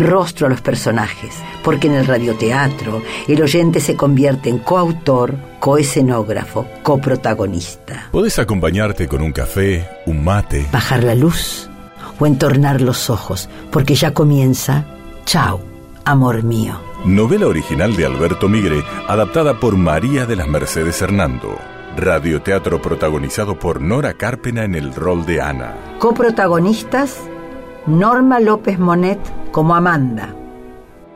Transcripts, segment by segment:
rostro a los personajes, porque en el radioteatro el oyente se convierte en coautor, coescenógrafo, coprotagonista. Podés acompañarte con un café, un mate. Bajar la luz o entornar los ojos, porque ya comienza Chao, amor mío. Novela original de Alberto Migre, adaptada por María de las Mercedes Hernando. Radioteatro protagonizado por Nora Carpena en el rol de Ana. Coprotagonistas Norma López Monet como Amanda.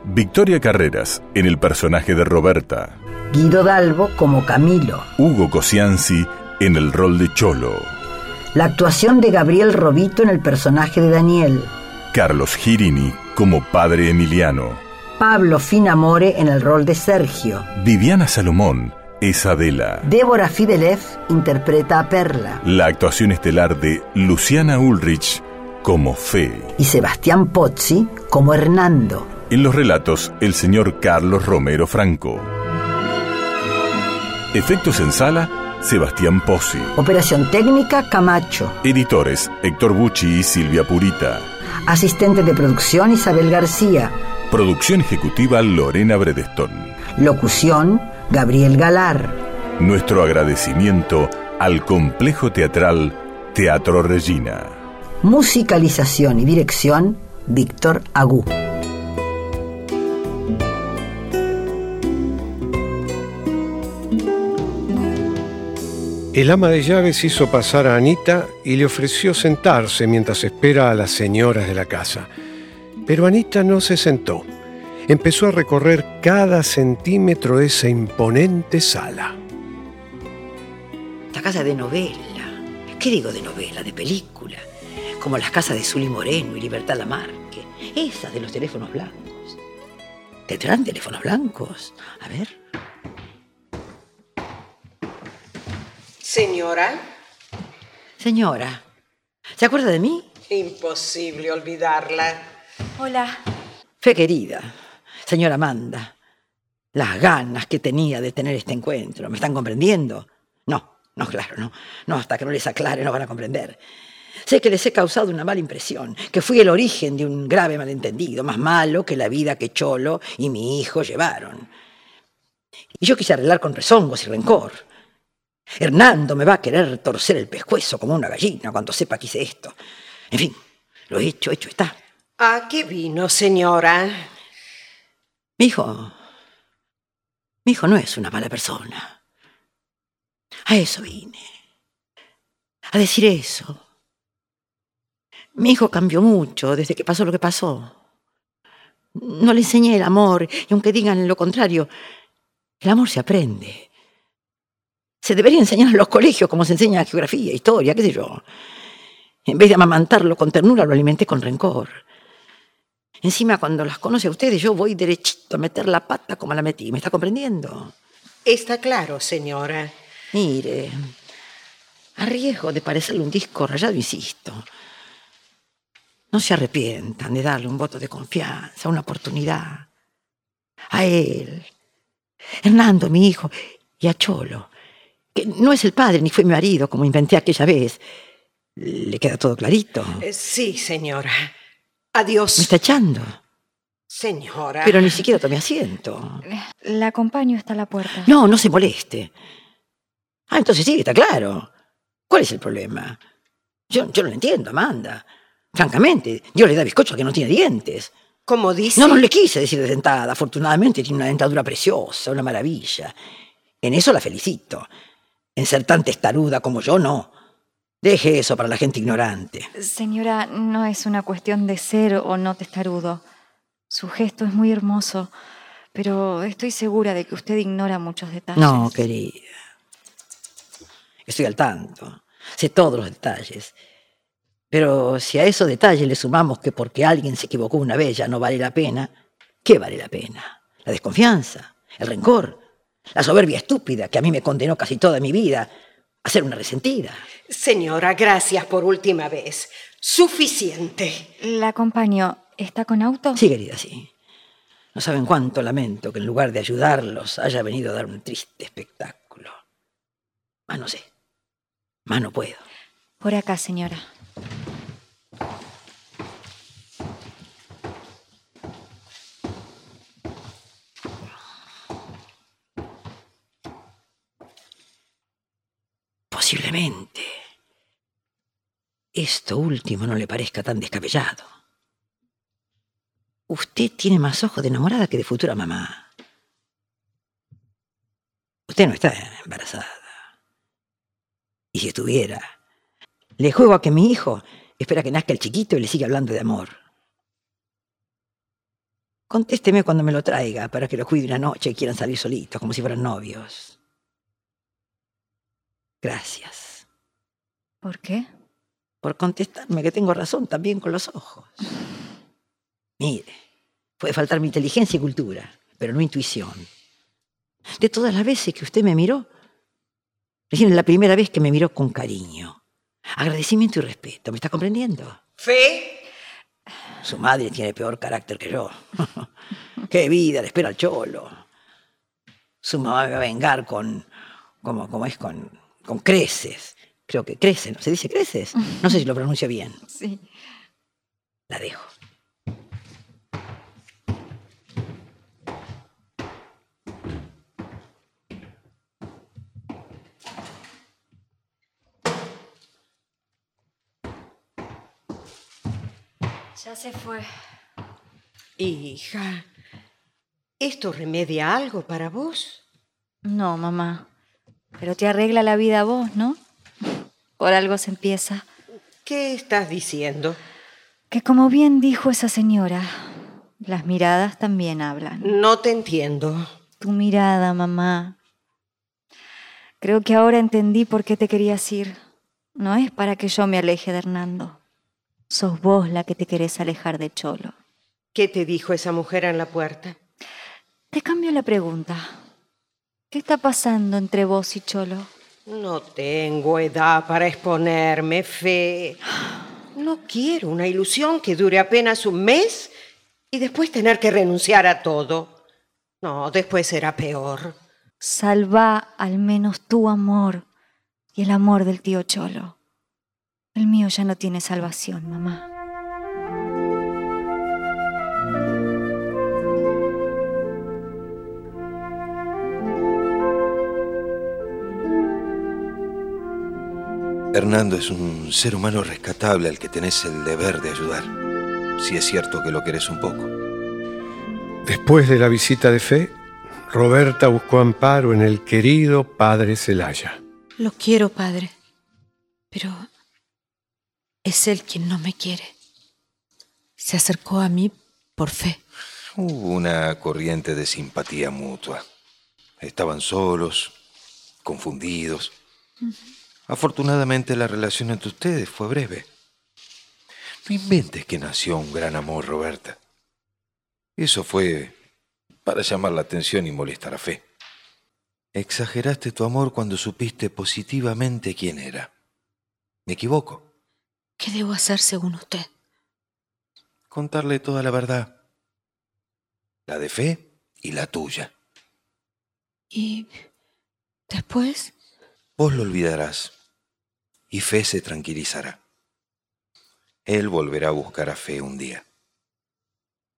Victoria Carreras en el personaje de Roberta. Guido Dalbo como Camilo. Hugo Cosianzi en el rol de Cholo. La actuación de Gabriel Robito en el personaje de Daniel. Carlos Girini como padre Emiliano. Pablo Finamore en el rol de Sergio. Viviana Salomón es Adela. Débora Fidelev interpreta a Perla. La actuación estelar de Luciana Ulrich como Fe. Y Sebastián Pozzi como Hernando. En los relatos, el señor Carlos Romero Franco. Efectos en sala, Sebastián Pozzi. Operación técnica, Camacho. Editores, Héctor Bucci y Silvia Purita. Asistente de producción, Isabel García. Producción ejecutiva, Lorena Bredestón. Locución, Gabriel Galar. Nuestro agradecimiento al complejo teatral Teatro Regina. Musicalización y dirección, Víctor Agú. El ama de llaves hizo pasar a Anita y le ofreció sentarse mientras espera a las señoras de la casa. Pero Anita no se sentó. Empezó a recorrer cada centímetro de esa imponente sala. Esta casa de novela. ¿Qué digo de novela? De película. Como las casas de Zully Moreno y Libertad Lamarque. Esas de los teléfonos blancos. ¿Tendrán teléfonos blancos? A ver. Señora, Señora, ¿se acuerda de mí? imposible olvidarla. Hola. Fe querida, señora Amanda. Las ganas que tenía de tener este encuentro. ¿Me están comprendiendo? No, no, claro, no. No, hasta que no les aclare no van a comprender. Sé que les he causado una mala impresión, que fui el origen de un grave malentendido, más malo que la vida que Cholo y mi hijo llevaron. Y yo quise arreglar con rezongos y rencor. Hernando me va a querer torcer el pescuezo como una gallina cuando sepa que hice esto. En fin, lo hecho, hecho está. ¿A qué vino, señora? Mi hijo. Mi hijo no es una mala persona. A eso vine. A decir eso. Mi hijo cambió mucho desde que pasó lo que pasó. No le enseñé el amor, y aunque digan lo contrario, el amor se aprende. Se debería enseñar en los colegios como se enseña geografía, historia, qué sé yo. En vez de amamantarlo con ternura, lo alimenté con rencor. Encima, cuando las conoce a ustedes, yo voy derechito a meter la pata como la metí. ¿Me está comprendiendo? Está claro, señora. Mire, a riesgo de parecerle un disco rayado, insisto. No se arrepientan de darle un voto de confianza, una oportunidad. A él, Hernando, mi hijo, y a Cholo, que no es el padre ni fue mi marido, como inventé aquella vez. ¿Le queda todo clarito? Eh, Sí, señora. Adiós. Me está echando. Señora. Pero ni siquiera tomé asiento. La acompaño hasta la puerta. No, no se moleste. Ah, entonces sí, está claro. ¿Cuál es el problema? Yo, yo no lo entiendo, Amanda. Francamente, Dios le da bizcocho al que no tiene dientes. Como dice. No, no le quise decir de dentada. Afortunadamente tiene una dentadura preciosa, una maravilla. En eso la felicito. En ser tan testaruda como yo, no. Deje eso para la gente ignorante. Señora, no es una cuestión de ser o no testarudo. Su gesto es muy hermoso, pero estoy segura de que usted ignora muchos detalles. No, querida. Estoy al tanto. Sé todos los detalles. Pero si a esos detalles le sumamos que porque alguien se equivocó una vez ya no vale la pena, ¿qué vale la pena? La desconfianza, el rencor, la soberbia estúpida que a mí me condenó casi toda mi vida a ser una resentida. Señora, gracias por última vez. Suficiente. La acompaño. ¿Está con auto? Sí, querida, sí. No saben cuánto lamento que en lugar de ayudarlos haya venido a dar un triste espectáculo. Más no sé. Más no puedo. Por acá, señora. Esto último no le parezca tan descabellado. Usted tiene más ojos de enamorada que de futura mamá. Usted no está embarazada. Y si estuviera, le juego a que mi hijo espera que nazca el chiquito y le siga hablando de amor. Contésteme cuando me lo traiga para que lo cuide una noche y quieran salir solitos, como si fueran novios. Gracias ¿Por qué? Por contestarme que tengo razón también con los ojos. Mire, puede faltar mi inteligencia y cultura, pero no intuición. De todas las veces que usted me miró, recién es la primera vez que me miró con cariño, agradecimiento y respeto. ¿Me está comprendiendo? ¿Fe? Su madre tiene peor carácter que yo. Qué vida le espera al cholo. Su mamá me va a vengar con, como, como es, con, con creces. Creo que creces, ¿no? ¿Se dice creces? No sé si lo pronuncio bien. Sí. La dejo. Ya se fue. Hija, ¿esto remedia algo para vos? No, mamá. Pero te arregla la vida a vos, ¿no? Por algo se empieza. ¿Qué estás diciendo? Que como bien dijo esa señora, las miradas también hablan. No te entiendo. Tu mirada, mamá. Creo que ahora entendí por qué te querías ir. No es para que yo me aleje de Hernando. Sos vos la que te querés alejar de Cholo. ¿Qué te dijo esa mujer en la puerta? Te cambio la pregunta. ¿Qué está pasando entre vos y Cholo? No tengo edad para exponerme, Fe. No quiero una ilusión que dure apenas un mes y después tener que renunciar a todo. No, después será peor. Salva al menos tu amor y el amor del tío Cholo. El mío ya no tiene salvación, mamá. Hernando es un ser humano rescatable al que tenés el deber de ayudar. Si es cierto que lo querés un poco. Después de la visita de fe, Roberta buscó amparo en el querido padre Celaya. Lo quiero, padre. Pero es él quien no me quiere. Se acercó a mí por fe. Hubo una corriente de simpatía mutua. Estaban solos, confundidos. Afortunadamente la relación entre ustedes fue breve. No inventes que nació un gran amor, Roberta. Eso fue para llamar la atención y molestar a Fe. Exageraste tu amor cuando supiste positivamente quién era. ¿Me equivoco? ¿Qué debo hacer según usted? Contarle toda la verdad. La de Fe y la tuya. Y después, Vos lo olvidarás y Fe se tranquilizará. Él volverá a buscar a Fe un día.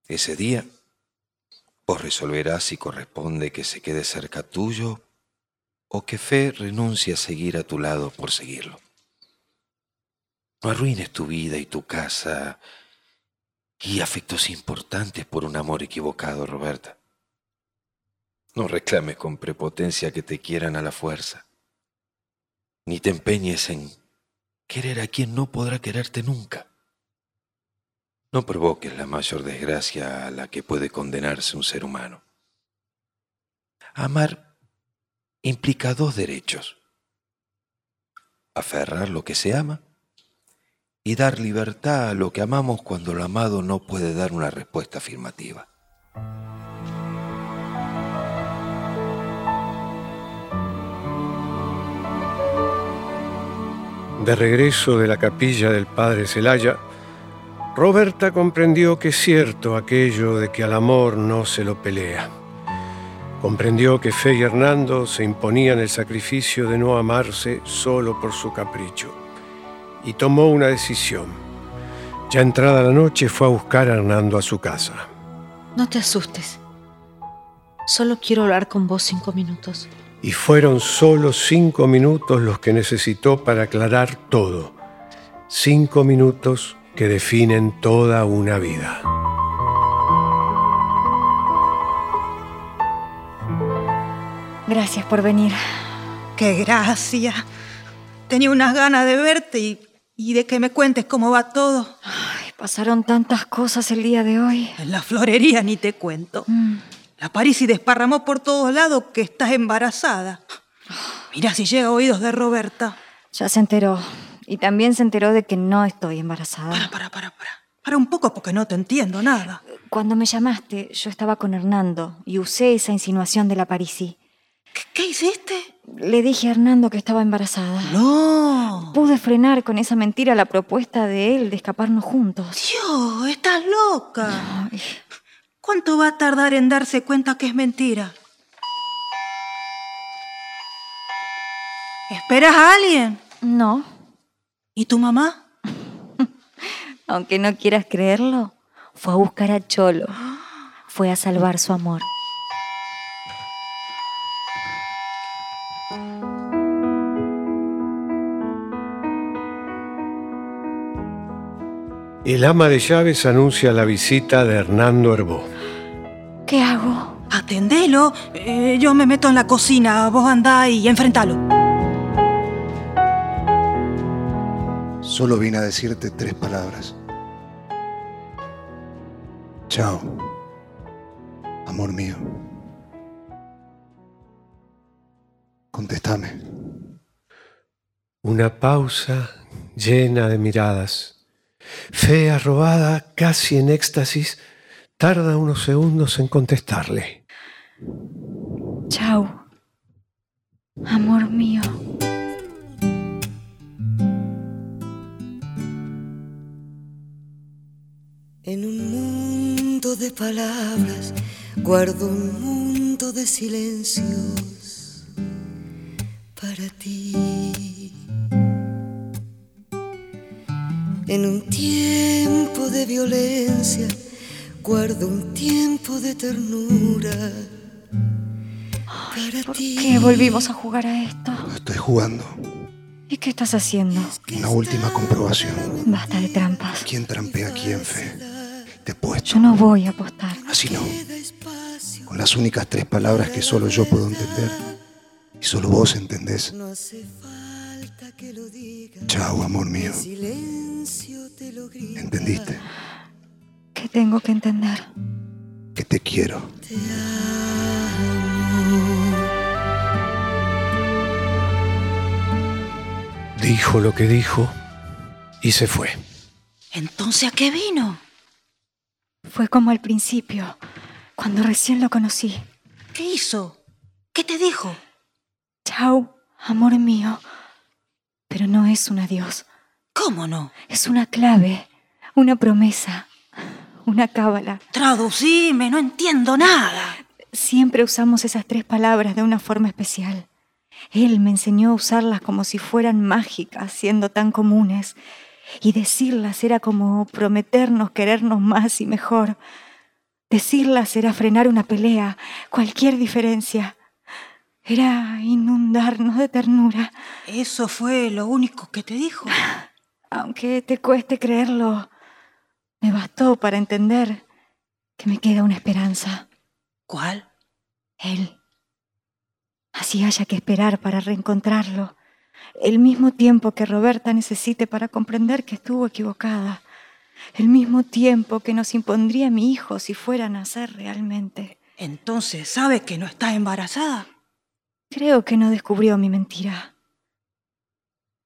Ese día, vos resolverás si corresponde que se quede cerca tuyo o que Fe renuncie a seguir a tu lado por seguirlo. No arruines tu vida y tu casa y afectos importantes por un amor equivocado, Roberta. No reclames con prepotencia que te quieran a la fuerza ni te empeñes en querer a quien no podrá quererte nunca. No provoques la mayor desgracia a la que puede condenarse un ser humano. Amar implica dos derechos. Aferrar lo que se ama y dar libertad a lo que amamos cuando lo amado no puede dar una respuesta afirmativa. De regreso de la capilla del padre Celaya, Roberta comprendió que es cierto aquello de que al amor no se lo pelea. Comprendió que Fe y Hernando se imponían el sacrificio de no amarse solo por su capricho. Y tomó una decisión. Ya entrada la noche fue a buscar a Hernando a su casa. No te asustes. Solo quiero hablar con vos cinco minutos. Y fueron solo cinco minutos los que necesitó para aclarar todo. Cinco minutos que definen toda una vida. Gracias por venir. Qué gracia. Tenía unas ganas de verte y, y de que me cuentes cómo va todo. Ay, pasaron tantas cosas el día de hoy. En la florería ni te cuento. Mm. La Parisi desparramó por todos lados que estás embarazada. Mira si llega a oídos de Roberta. Ya se enteró. Y también se enteró de que no estoy embarazada. Para, para, para, para. Para un poco porque no te entiendo nada. Cuando me llamaste, yo estaba con Hernando y usé esa insinuación de la Parisi. ¿Qué, qué hiciste? Le dije a Hernando que estaba embarazada. No. Pude frenar con esa mentira la propuesta de él de escaparnos juntos. Dios, estás loca. ¿Cuánto va a tardar en darse cuenta que es mentira? ¿Esperas a alguien? No, ¿Y tu mamá? aunque no quieras creerlo, fue a buscar a Cholo. Fue a salvar su amor. El ama de llaves anuncia la visita de Hernando Herbó. ¿Qué hago? Atendelo. Eh, yo me meto en la cocina. Vos andá y enfrentalo. Solo vine a decirte tres palabras. Chao, amor mío. Contestame. Una pausa llena de miradas. Fe arrobada, casi en éxtasis, tarda unos segundos en contestarle. Chao. Amor mío. En un mundo de palabras guardo un mundo de silencios para ti. En un tiempo de violencia guardo un tiempo de ternura para ¿Por ti. qué volvimos a jugar a esto? Estoy jugando. ¿Y qué estás haciendo? Una última comprobación. Basta de trampas. ¿Quién trampea a quién, Fe? Te puesto. Yo no voy a apostar. Así no. Con las únicas tres palabras que solo yo puedo entender. Y solo vos entendés. No hace falta que lo digas. Chao, amor mío. ¿Entendiste? ¿Qué tengo que entender? Que te quiero. Te amo. Dijo lo que dijo y se fue. Entonces, ¿a qué vino? Fue como al principio, cuando recién lo conocí. ¿Qué hizo? ¿Qué te dijo? Chao, amor mío. Pero no es un adiós. ¿Cómo no? Es una clave, una promesa, una cábala. Traducime, no entiendo nada. Siempre usamos esas tres palabras de una forma especial. Él me enseñó a usarlas como si fueran mágicas, siendo tan comunes. Y decirlas era como prometernos querernos más y mejor. Decirlas era frenar una pelea, cualquier diferencia. Era inundarnos de ternura. ¿Eso fue lo único que te dijo? Aunque te cueste creerlo, me bastó para entender que me queda una esperanza. ¿Cuál? Él. Así haya que esperar para reencontrarlo. El mismo tiempo que Roberta necesite para comprender que estuvo equivocada. El mismo tiempo que nos impondría mi hijo si fuera a nacer realmente. Entonces, ¿sabe que no está embarazada? Creo que no descubrió mi mentira.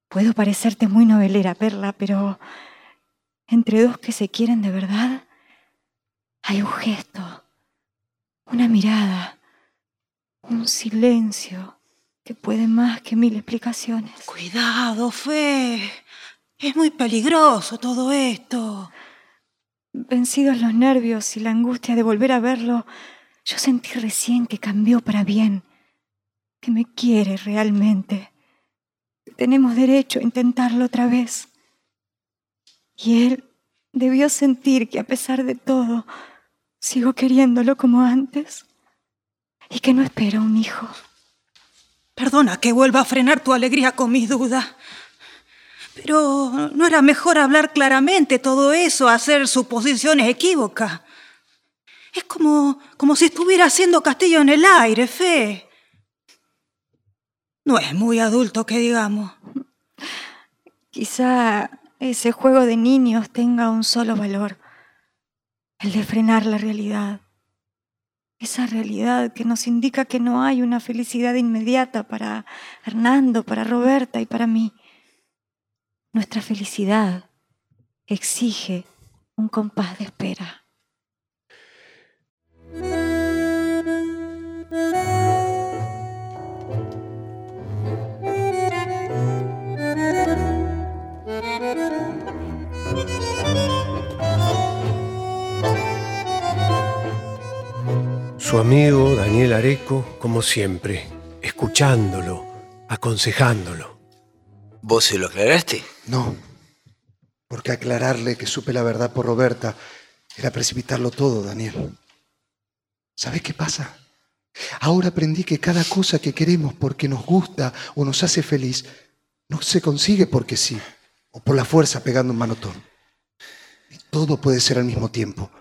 Puedo parecerte muy novelera, Perla, pero entre dos que se quieren de verdad, hay un gesto, una mirada, un silencio que puede más que mil explicaciones. Cuidado, Fe. Es muy peligroso todo esto. Vencidos los nervios y la angustia de volver a verlo, yo sentí recién que cambió para bien, que me quiere realmente. Tenemos derecho a intentarlo otra vez. Y él debió sentir que a pesar de todo, sigo queriéndolo como antes y que no espero un hijo. Perdona que vuelva a frenar tu alegría con mis dudas. Pero no era mejor hablar claramente todo eso, hacer suposiciones equívocas. Es como, como si estuviera haciendo castillo en el aire, Fe. No es muy adulto que digamos. Quizá ese juego de niños tenga un solo valor, el de frenar la realidad. Esa realidad que nos indica que no hay una felicidad inmediata para Hernando, para Roberta y para mí. Nuestra felicidad exige un compás de espera. Su amigo Daniel Areco, como siempre, escuchándolo, aconsejándolo. ¿Vos se lo aclaraste? No, porque aclararle que supe la verdad por Roberta era precipitarlo todo, Daniel. ¿Sabes qué pasa? Ahora aprendí que cada cosa que queremos porque nos gusta o nos hace feliz no se consigue porque sí, o por la fuerza pegando un manotón. Y todo puede ser al mismo tiempo.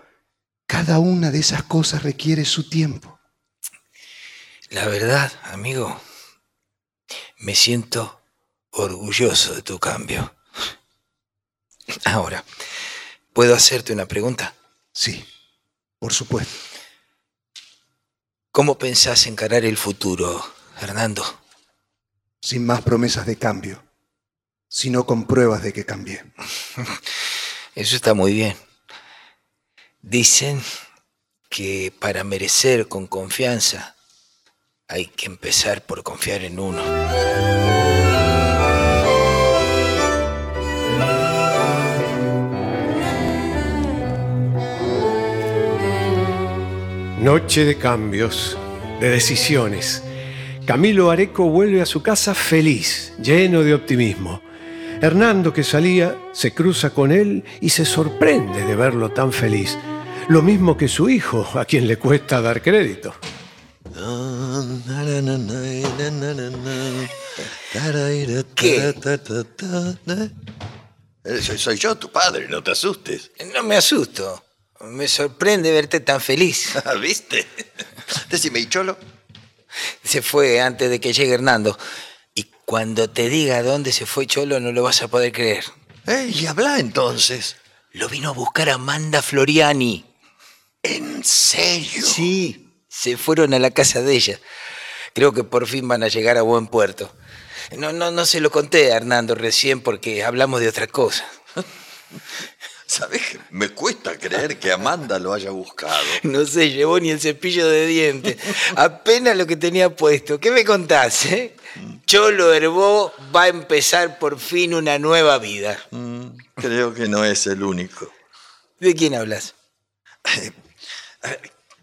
Cada una de esas cosas requiere su tiempo. La verdad, amigo, me siento orgulloso de tu cambio. Ahora, ¿puedo hacerte una pregunta? Sí, por supuesto. ¿Cómo pensás encarar el futuro, Hernando? Sin más promesas de cambio, sino con pruebas de que cambié. Eso está muy bien. Dicen que para merecer con confianza hay que empezar por confiar en uno. Noche de cambios, de decisiones. Camilo Areco vuelve a su casa feliz, lleno de optimismo. Hernando, que salía, se cruza con él y se sorprende de verlo tan feliz. Lo mismo que su hijo, a quien le cuesta dar crédito. ¿Qué? Eh, Soy, soy yo, tu padre, no te asustes. No me asusto. Me sorprende verte tan feliz. ¿Viste? Decime, ¿y Cholo? Se fue antes de que llegue Hernando. Y cuando te diga dónde se fue Cholo, no lo vas a poder creer. Eh, y habla entonces. Lo vino a buscar Amanda Floriani. ¿En serio? Sí, se fueron a la casa de ella. Creo que por fin van a llegar a buen puerto. No, no, no se lo conté a Hernando recién porque hablamos de otra cosa. ¿Sabes? Me cuesta creer que Amanda lo haya buscado. No se llevó ni el cepillo de dientes. Apenas lo que tenía puesto. ¿Qué me contás, eh? Cholo Herbó va a empezar por fin una nueva vida. Mm, creo que no es el único. ¿De quién hablas?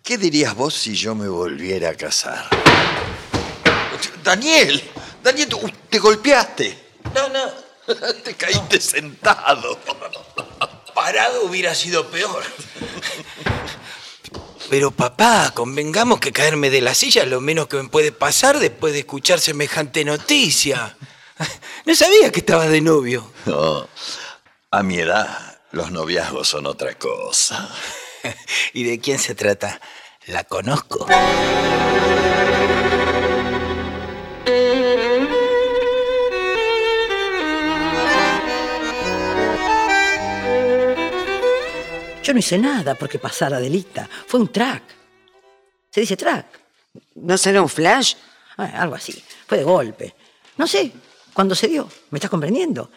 ¿Qué dirías vos si yo me volviera a casar? Daniel, Daniel, tú te golpeaste. No, no. Te caíste sentado. Parado hubiera sido peor. Pero papá, convengamos que caerme de la silla es lo menos que me puede pasar después de escuchar semejante noticia. No sabía que estabas de novio. No, a mi edad los noviazgos son otra cosa. ¿Y de quién se trata? La conozco. Yo no hice nada porque pasara de lista. Fue un track. ¿Se dice track? ¿No será un flash? Ah, algo así. Fue de golpe. No sé cuándo se dio. ¿Me estás comprendiendo?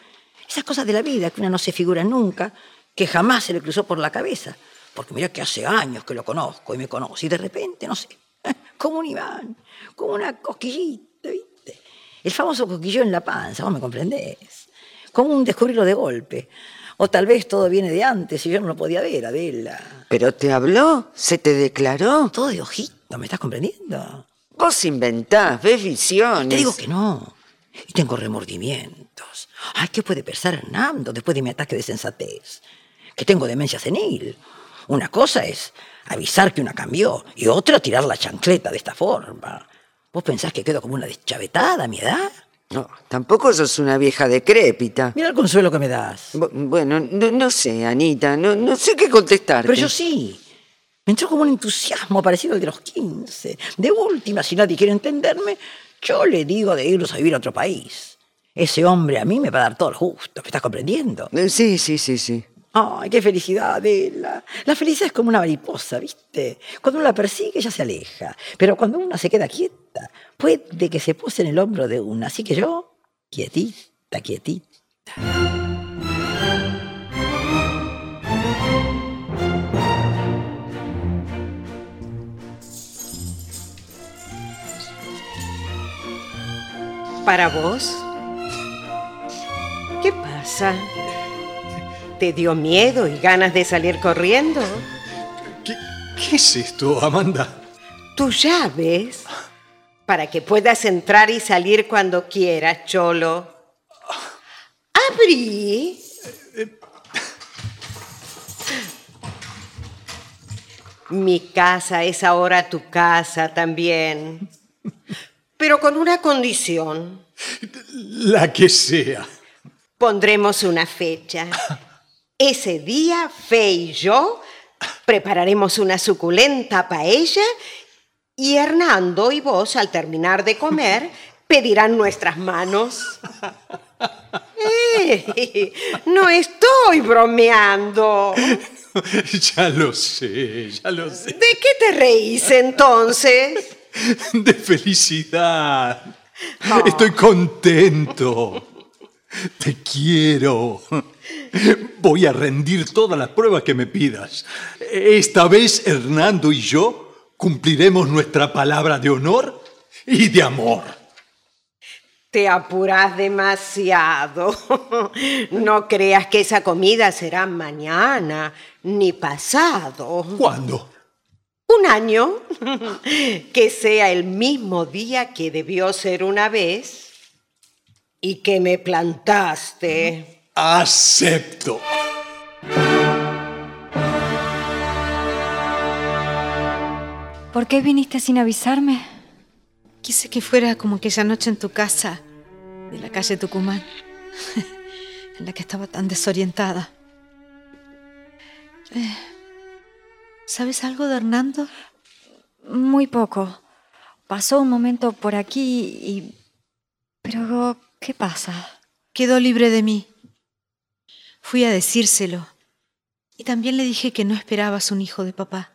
Esas cosas de la vida que una no se figura nunca, que jamás se le cruzó por la cabeza. Porque mira que hace años que lo conozco y me conoce. Y de repente, no sé, como un imán, como una cosquillita, ¿viste? El famoso coquillo en la panza, vos me comprendés. Como un descubrirlo de golpe. O tal vez todo viene de antes y yo no lo podía ver, Adela. ¿Pero te habló? ¿Se te declaró? Todo de ojito, ¿me estás comprendiendo? Vos inventás, ves visiones. Te digo que no. Y tengo remordimientos. Ay, ¿qué puede pensar Hernando después de mi ataque de sensatez? Que tengo demencia senil. Una cosa es avisar que una cambió y otra tirar la chancleta de esta forma. ¿Vos pensás que quedo como una deschavetada a mi edad? No, tampoco sos una vieja decrépita. Mira el consuelo que me das. Bu- bueno, no, no sé, Anita, no, no sé qué contestarte. Pero yo sí. Me entró como un entusiasmo parecido al de los 15. De última, si nadie quiere entenderme, yo le digo de irnos a vivir a otro país. Ese hombre a mí me va a dar todo el justo, ¿me estás comprendiendo? Eh, Sí, sí, sí, sí. Ay, qué felicidad, Adela. La felicidad es como una mariposa, ¿viste? Cuando uno la persigue, ella se aleja. Pero cuando una se queda quieta, puede que se pose en el hombro de una. Así que yo, quietita, quietita. ¿Para vos? ¿Qué pasa? ¿Te dio miedo y ganas de salir corriendo? ¿Qué es esto, Amanda? Tus llaves. Para que puedas entrar y salir cuando quieras, Cholo. Abrí. Mi casa es ahora tu casa también. Pero con una condición. La que sea. Pondremos una fecha. Ese día, Fe y yo prepararemos una suculenta paella y Hernando y vos, al terminar de comer, pedirán nuestras manos. ¡Eh! No estoy bromeando. Ya lo sé, ya lo sé. ¿De qué te reís entonces? De felicidad. Estoy contento. Te quiero. Voy a rendir todas las pruebas que me pidas. Esta vez Hernando y yo cumpliremos nuestra palabra de honor y de amor. Te apuras demasiado. No creas que esa comida será mañana ni pasado. ¿Cuándo? Un año. Que sea el mismo día que debió ser una vez y que me plantaste. Acepto. ¿Por qué viniste sin avisarme? Quise que fuera como aquella noche en tu casa, de la calle Tucumán, en la que estaba tan desorientada. Eh, ¿Sabes algo de Hernando? Muy poco. Pasó un momento por aquí y... Pero, ¿qué pasa? Quedó libre de mí. Fui a decírselo. Y también le dije que no esperabas un hijo de papá.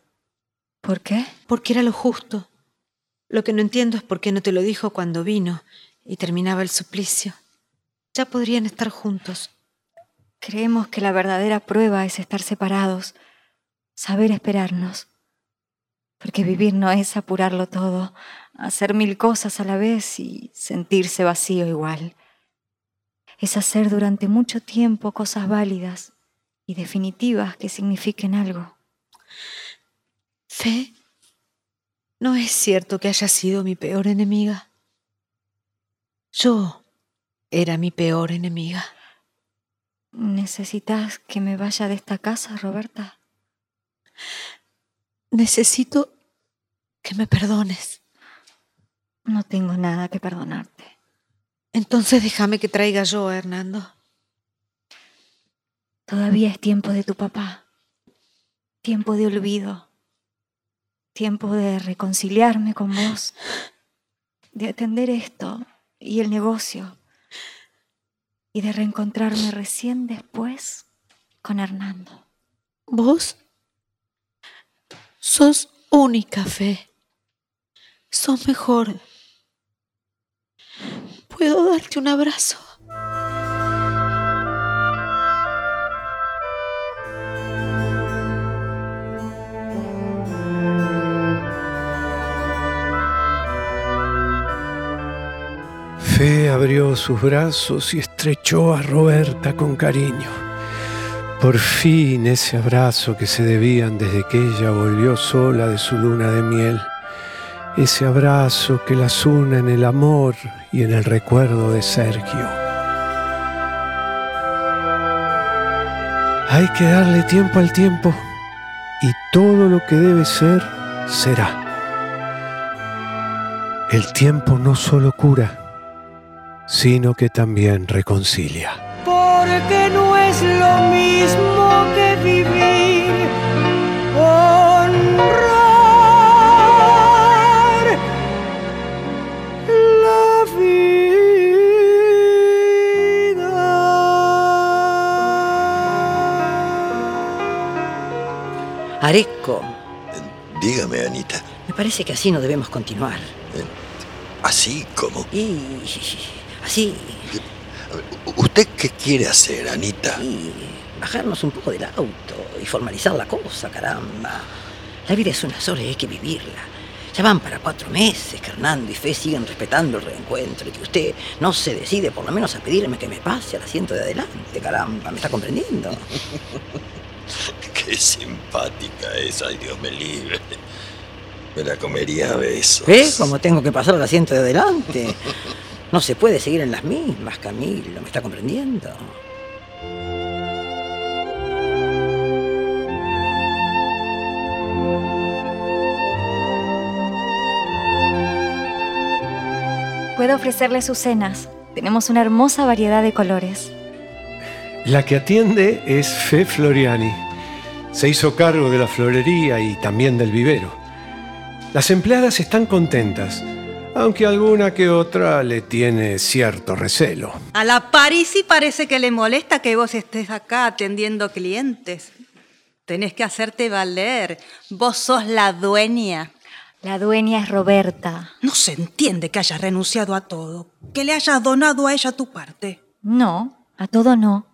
¿Por qué? Porque era lo justo. Lo que no entiendo es por qué no te lo dijo cuando vino y terminaba el suplicio. Ya podrían estar juntos. Creemos que la verdadera prueba es estar separados, saber esperarnos. Porque vivir no es apurarlo todo, hacer mil cosas a la vez y sentirse vacío igual. Es hacer durante mucho tiempo cosas válidas y definitivas que signifiquen algo. Fe, no es cierto que haya sido mi peor enemiga. Yo era mi peor enemiga. ¿Necesitas que me vaya de esta casa, Roberta? Necesito que me perdones. No tengo nada que perdonarte. Entonces déjame que traiga yo a Hernando. Todavía es tiempo de tu papá. Tiempo de olvido. Tiempo de reconciliarme con vos. De atender esto y el negocio. Y de reencontrarme recién después con Hernando. ¿Vos? Sos única, Fe. Sos mejor. ¿Puedo darte un abrazo? Fe abrió sus brazos y estrechó a Roberta con cariño. Por fin ese abrazo que se debían desde que ella volvió sola de su luna de miel. Ese abrazo que las une en el amor y en el recuerdo de Sergio. Hay que darle tiempo al tiempo y todo lo que debe ser será. El tiempo no solo cura, sino que también reconcilia. Porque no es lo mismo que vivir, Dígame, Anita. me parece que así no debemos continuar. ¿Así como? Y así, ¿Usted qué quiere hacer, Anita? bajarnos un poco del auto y formalizar la cosa, caramba. La vida es una sola y hay que vivirla. Ya van para cuatro meses que Hernando y Fe siguen respetando el reencuentro y que usted no se decide por lo menos a pedirme que me pase al asiento de adelante, caramba. ¿Me está comprendiendo? Qué simpática es, ay Dios me libre. Me la comería a besos. ¿Ve cómo tengo que pasar al asiento de adelante? No se puede seguir en las mismas, Camilo. ¿Me está comprendiendo? Puedo ofrecerle sus cenas. Tenemos una hermosa variedad de colores. La que atiende es Fe Floriani. Se hizo cargo de la florería y también del vivero. Las empleadas están contentas, aunque alguna que otra le tiene cierto recelo. A la Parisi parece que le molesta que vos estés acá atendiendo clientes. Tenés que hacerte valer. Vos sos la dueña. La dueña es Roberta. No se entiende que hayas renunciado a todo, que le hayas donado a ella tu parte. No, a todo no.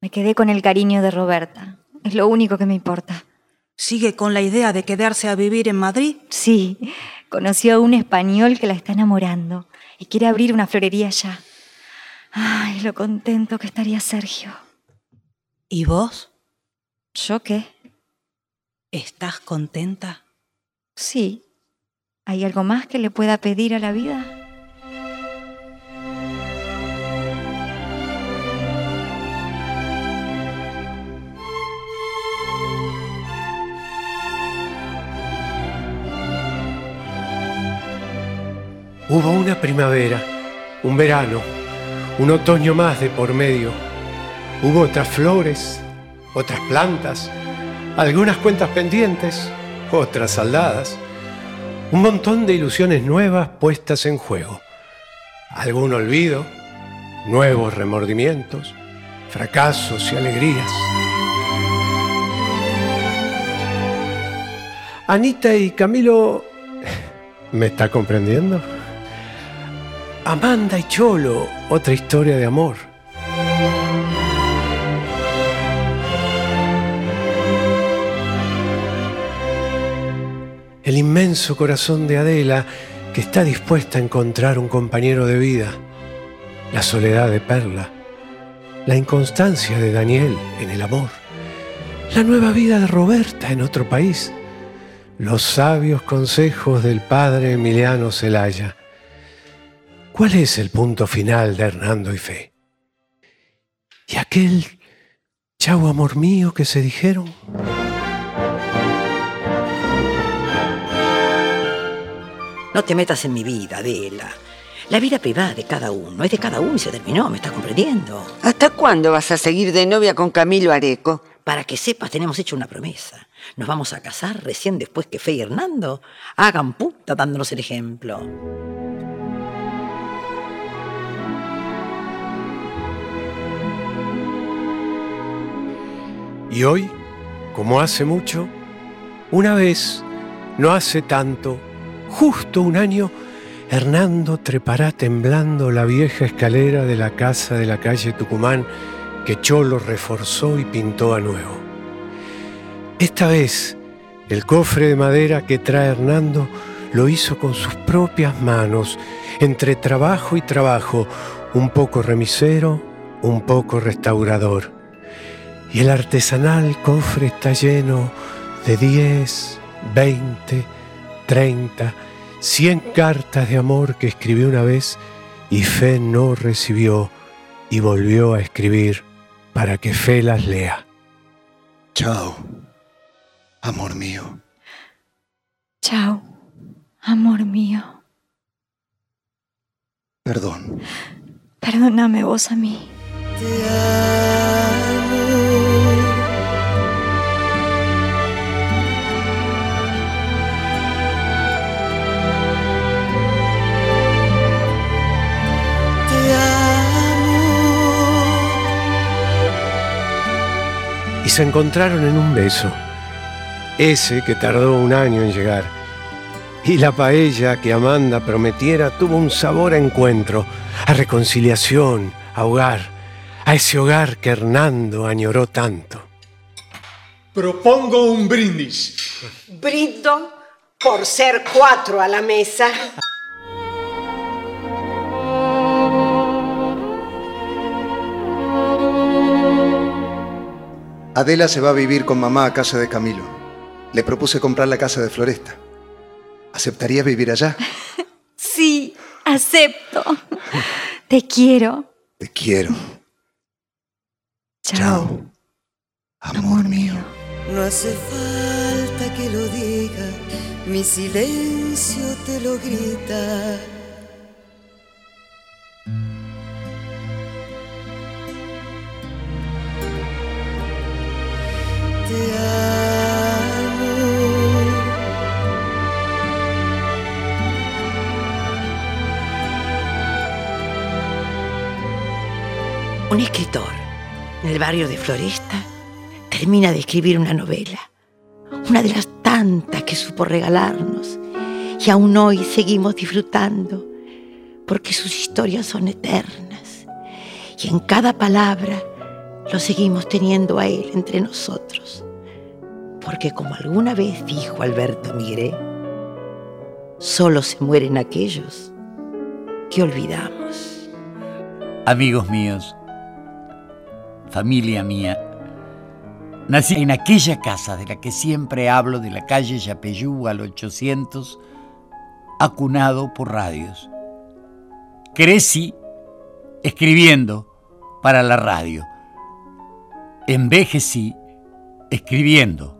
Me quedé con el cariño de Roberta. Es lo único que me importa. ¿Sigue con la idea de quedarse a vivir en Madrid? Sí, conoció a un español que la está enamorando y quiere abrir una florería allá. Ay, lo contento que estaría Sergio. ¿Y vos? ¿Yo qué? ¿Estás contenta? Sí. ¿Hay algo más que le pueda pedir a la vida? Hubo una primavera, un verano, un otoño más de por medio. Hubo otras flores, otras plantas, algunas cuentas pendientes, otras saldadas. Un montón de ilusiones nuevas puestas en juego. Algún olvido, nuevos remordimientos, fracasos y alegrías. Anita y Camilo... ¿Me está comprendiendo? Amanda y Cholo, otra historia de amor. El inmenso corazón de Adela que está dispuesta a encontrar un compañero de vida. La soledad de Perla. La inconstancia de Daniel en el amor. La nueva vida de Roberta en otro país. Los sabios consejos del padre Emiliano Celaya. ¿Cuál es el punto final de Hernando y Fe? ¿Y aquel chau amor mío que se dijeron? No te metas en mi vida, Adela. La vida privada de cada uno es de cada uno y se terminó, ¿me estás comprendiendo? ¿Hasta cuándo vas a seguir de novia con Camilo Areco? Para que sepas, tenemos hecho una promesa. Nos vamos a casar recién después que Fe y Hernando hagan puta dándonos el ejemplo. Y hoy, como hace mucho, una vez, no hace tanto, justo un año, Hernando trepará temblando la vieja escalera de la casa de la calle Tucumán que Cholo reforzó y pintó a nuevo. Esta vez, el cofre de madera que trae Hernando lo hizo con sus propias manos, entre trabajo y trabajo, un poco remisero, un poco restaurador. Y el artesanal cofre está lleno de 10, 20, 30, 100 cartas de amor que escribió una vez y Fe no recibió y volvió a escribir para que Fe las lea. Chao, amor mío. Chao, amor mío. Perdón. Perdóname vos a mí. Te se encontraron en un beso, ese que tardó un año en llegar. Y la paella que Amanda prometiera tuvo un sabor a encuentro, a reconciliación, a hogar, a ese hogar que Hernando añoró tanto. Propongo un brindis. Brindo por ser cuatro a la mesa. Adela se va a vivir con mamá a casa de Camilo. Le propuse comprar la casa de Floresta. ¿Aceptaría vivir allá? Sí, acepto. Te quiero. Te quiero. Chao. Amor mío. No hace falta que lo diga, mi silencio te lo grita. El barrio de Floresta termina de escribir una novela, una de las tantas que supo regalarnos y aún hoy seguimos disfrutando porque sus historias son eternas y en cada palabra lo seguimos teniendo a él entre nosotros. Porque como alguna vez dijo Alberto Migré, solo se mueren aquellos que olvidamos. Amigos míos, familia mía, nací en aquella casa de la que siempre hablo, de la calle Yapeyú al 800, acunado por radios. Crecí escribiendo para la radio. Envejecí escribiendo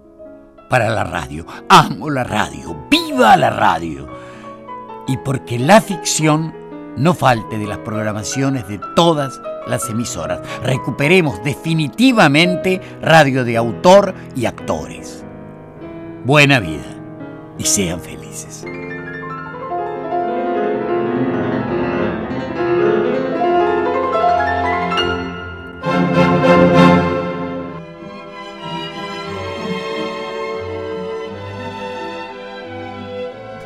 para la radio. Amo la radio, viva la radio. Y porque la ficción no falte de las programaciones de todas las emisoras. Recuperemos definitivamente radio de autor y actores. Buena vida y sean felices.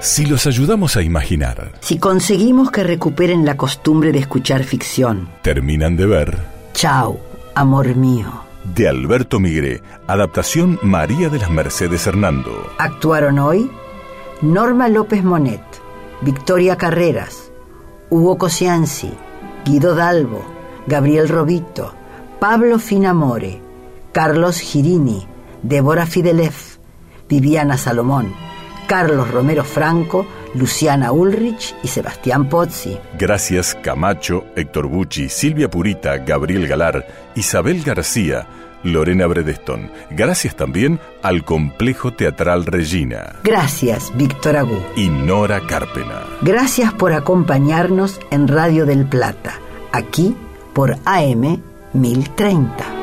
Si los ayudamos a imaginar, Si conseguimos que recuperen la costumbre de escuchar ficción. terminan de ver Chao, amor mío. de Alberto Migré, adaptación María de las Mercedes Hernando. Actuaron hoy Norma López Monet, Victoria Carreras, Hugo Cosianzi, Guido Dalbo, Gabriel Robito, Pablo Finamore, Carlos Girini, Débora Fidelef, Viviana Salomón, Carlos Romero Franco, Luciana Ulrich y Sebastián Pozzi. Gracias Camacho, Héctor Bucci, Silvia Purita, Gabriel Galar, Isabel García, Lorena Bredeston. Gracias también al Complejo Teatral Regina Gracias, Víctor Agú. y Nora Carpena. Gracias por acompañarnos en Radio del Plata, aquí por AM 1030.